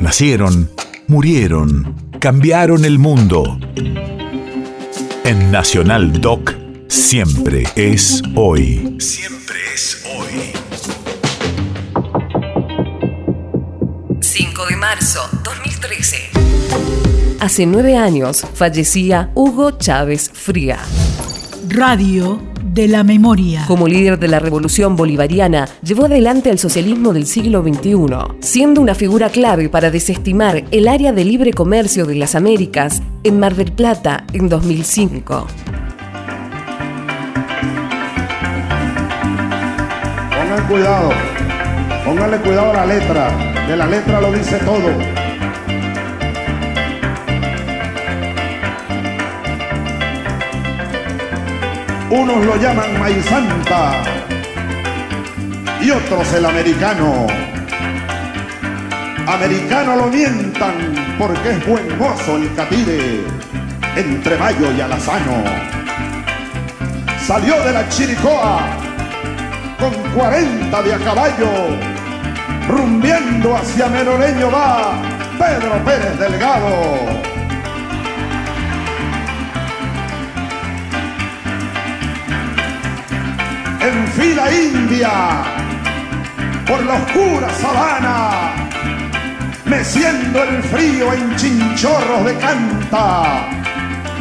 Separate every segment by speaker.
Speaker 1: Nacieron, murieron, cambiaron el mundo. En Nacional Doc, siempre es hoy. Siempre es hoy.
Speaker 2: 5 de marzo 2013. Hace nueve años fallecía Hugo Chávez Fría.
Speaker 3: Radio de la memoria.
Speaker 2: Como líder de la revolución bolivariana, llevó adelante el socialismo del siglo XXI, siendo una figura clave para desestimar el área de libre comercio de las Américas en Mar del Plata en 2005.
Speaker 4: Pongan cuidado, pónganle cuidado a la letra, de la letra lo dice todo. Unos lo llaman maizanta y otros el americano. Americano lo mientan porque es buen mozo el catire entre Mayo y Alazano. Salió de la Chiricoa con 40 de a caballo, rumbiendo hacia Meroleño va Pedro Pérez Delgado. En fila india por la oscura sabana, meciendo el frío en chinchorros de canta,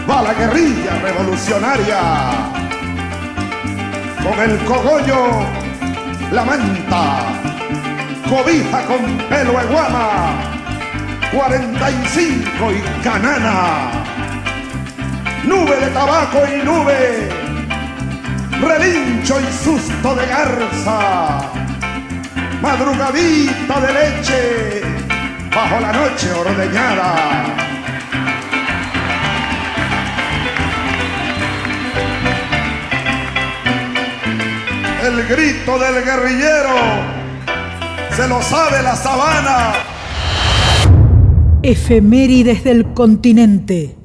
Speaker 4: va la guerrilla revolucionaria, con el cogollo, la manta, cobija con pelo de guama, 45 y canana, nube de tabaco y nube relincho y susto de garza, madrugadita de leche bajo la noche ordeñada. El grito del guerrillero se lo sabe la sabana.
Speaker 3: Efemérides del continente.